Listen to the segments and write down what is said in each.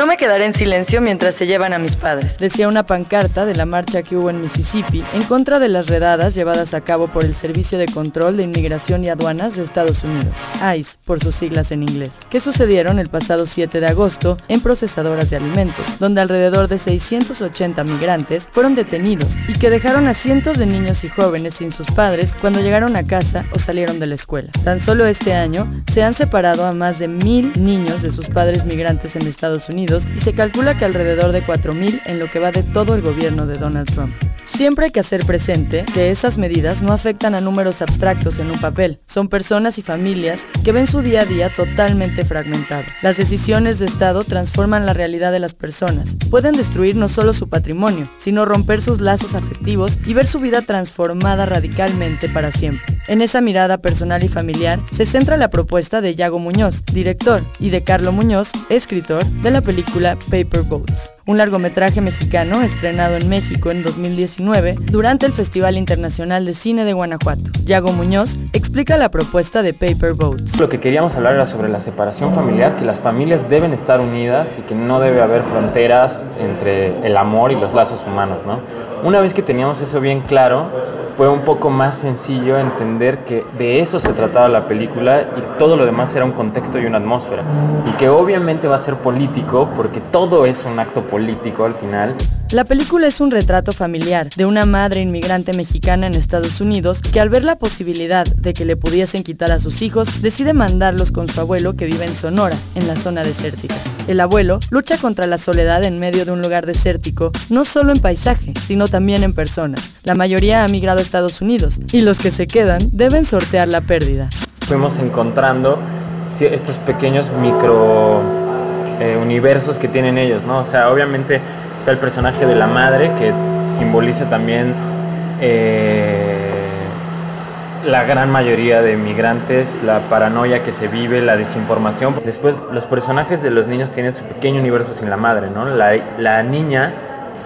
No me quedaré en silencio mientras se llevan a mis padres. Decía una pancarta de la marcha que hubo en Mississippi en contra de las redadas llevadas a cabo por el Servicio de Control de Inmigración y Aduanas de Estados Unidos, ICE por sus siglas en inglés, que sucedieron el pasado 7 de agosto en procesadoras de alimentos, donde alrededor de 680 migrantes fueron detenidos y que dejaron a cientos de niños y jóvenes sin sus padres cuando llegaron a casa o salieron de la escuela. Tan solo este año se han separado a más de mil niños de sus padres migrantes en Estados Unidos y se calcula que alrededor de 4.000 en lo que va de todo el gobierno de Donald Trump. Siempre hay que hacer presente que esas medidas no afectan a números abstractos en un papel. Son personas y familias que ven su día a día totalmente fragmentado. Las decisiones de Estado transforman la realidad de las personas. Pueden destruir no solo su patrimonio, sino romper sus lazos afectivos y ver su vida transformada radicalmente para siempre. En esa mirada personal y familiar se centra la propuesta de Yago Muñoz, director, y de Carlo Muñoz, escritor, de la película Paper Boats un largometraje mexicano estrenado en México en 2019 durante el Festival Internacional de Cine de Guanajuato. Yago Muñoz explica la propuesta de Paper Boats. Lo que queríamos hablar era sobre la separación familiar, que las familias deben estar unidas y que no debe haber fronteras entre el amor y los lazos humanos. ¿no? Una vez que teníamos eso bien claro, fue un poco más sencillo entender que de eso se trataba la película y todo lo demás era un contexto y una atmósfera. Y que obviamente va a ser político porque todo es un acto político al final. La película es un retrato familiar de una madre inmigrante mexicana en Estados Unidos que al ver la posibilidad de que le pudiesen quitar a sus hijos, decide mandarlos con su abuelo que vive en Sonora, en la zona desértica. El abuelo lucha contra la soledad en medio de un lugar desértico, no solo en paisaje, sino también en personas. La mayoría ha migrado a Estados Unidos y los que se quedan deben sortear la pérdida. Fuimos encontrando estos pequeños micro eh, universos que tienen ellos, ¿no? O sea, obviamente Está el personaje de la madre que simboliza también eh, la gran mayoría de migrantes, la paranoia que se vive, la desinformación. Después los personajes de los niños tienen su pequeño universo sin la madre, ¿no? La, niña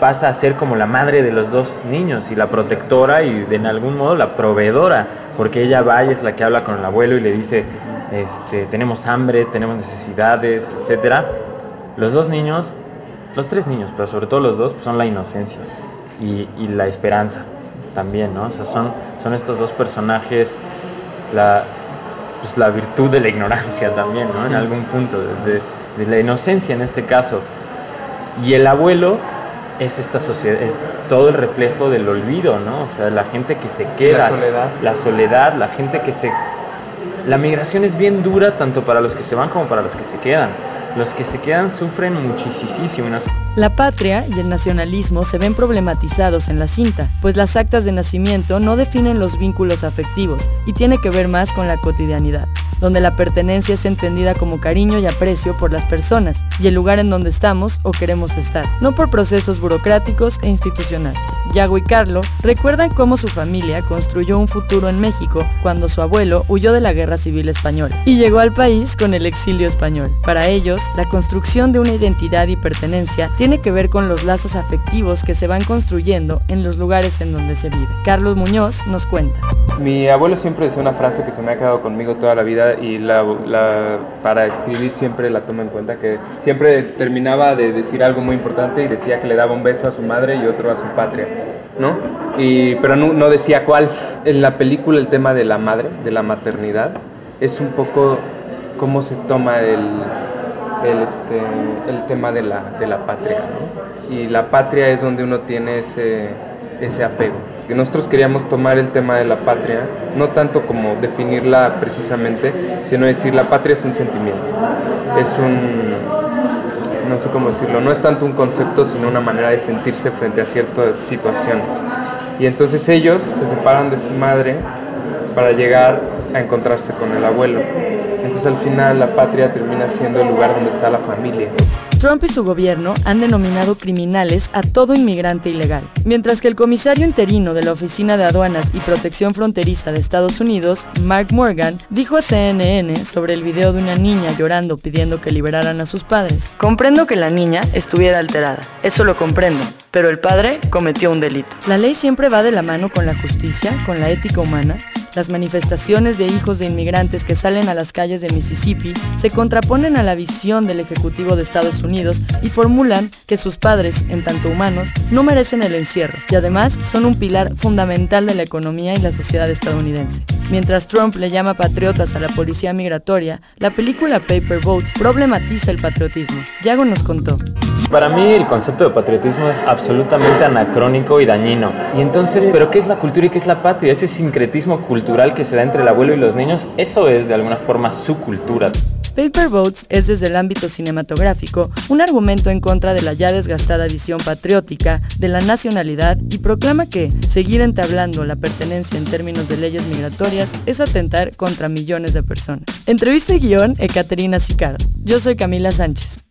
pasa a ser como la madre de los dos niños y la protectora y de en algún modo la proveedora, porque ella va y es la que habla con el abuelo y le dice, este, tenemos hambre, tenemos necesidades, etc. Los dos niños los tres niños, pero sobre todo los dos, pues, son la inocencia y, la esperanza también, ¿no? O sea, son, son estos dos personajes, la, pues, la virtud de la ignorancia también, ¿no? En algún punto, de, la inocencia en este caso. Y el abuelo es esta sociedad, es todo el reflejo del olvido, ¿no? O sea, la gente que se queda, la soledad, la, soledad, la gente que se... La migración es bien dura tanto para los que se van como para los que se quedan los que se quedan sufren muchísimo. La patria y el nacionalismo se ven problematizados en la cinta, pues las actas de nacimiento no definen los vínculos afectivos y tiene que ver más con la cotidianidad donde la pertenencia es entendida como cariño y aprecio por las personas y el lugar en donde estamos o queremos estar, no por procesos burocráticos e institucionales. Yago y Carlo recuerdan cómo su familia construyó un futuro en México cuando su abuelo huyó de la Guerra Civil Española y llegó al país con el exilio español. Para ellos, la construcción de una identidad y pertenencia tiene que ver con los lazos afectivos que se van construyendo en los lugares en donde se vive. Carlos Muñoz nos cuenta. Mi abuelo siempre decía una frase que se me ha quedado conmigo toda la vida y la, para escribir siempre la toma en cuenta, que siempre terminaba de decir algo muy importante y decía que le daba un beso a su madre y otro a su patria, ¿no? Y, pero no, decía cuál. En la película el tema de la madre, de la maternidad, es un poco cómo se toma el, el, este, el tema de la, de la patria, Y la patria es donde uno tiene ese, ese apego que nosotros queríamos tomar el tema de la patria, no tanto como definirla precisamente, sino decir la patria es un sentimiento, es un, no sé cómo decirlo, no es tanto un concepto, sino una manera de sentirse frente a ciertas situaciones. Y entonces ellos se separan de su madre para llegar a encontrarse con el abuelo. Entonces al final la patria termina siendo el lugar donde está la familia. Trump y su gobierno han denominado criminales a todo inmigrante ilegal, mientras que el comisario interino de la Oficina de Aduanas y Protección Fronteriza de Estados Unidos, Mark Morgan, dijo a CNN sobre el video de una niña llorando pidiendo que liberaran a sus padres. Comprendo que la niña estuviera alterada, eso lo comprendo, pero el padre cometió un delito. La ley siempre va de la mano con la justicia, con la ética humana, Las manifestaciones de hijos de inmigrantes que salen a las calles de Mississippi se contraponen a la visión del Ejecutivo de Estados Unidos y formulan que sus padres, en tanto humanos, no merecen el encierro y además son un pilar fundamental de la economía y la sociedad estadounidense. Mientras Trump le llama patriotas a la policía migratoria, la película Paper Boats problematiza el patriotismo. Yago nos contó. Para mí el concepto de patriotismo es absolutamente anacrónico y dañino. Y entonces, ¿pero qué es la cultura y qué es la patria? Ese sincretismo cultural que se da entre el abuelo y los niños, eso es de alguna forma su cultura. Paper Boats es desde el ámbito cinematográfico un argumento en contra de la ya desgastada visión patriótica de la nacionalidad y proclama que seguir entablando la pertenencia en términos de leyes migratorias es atentar contra millones de personas. Entrevista y guion, Ekaterina Sicardo. Yo soy Camila Sánchez.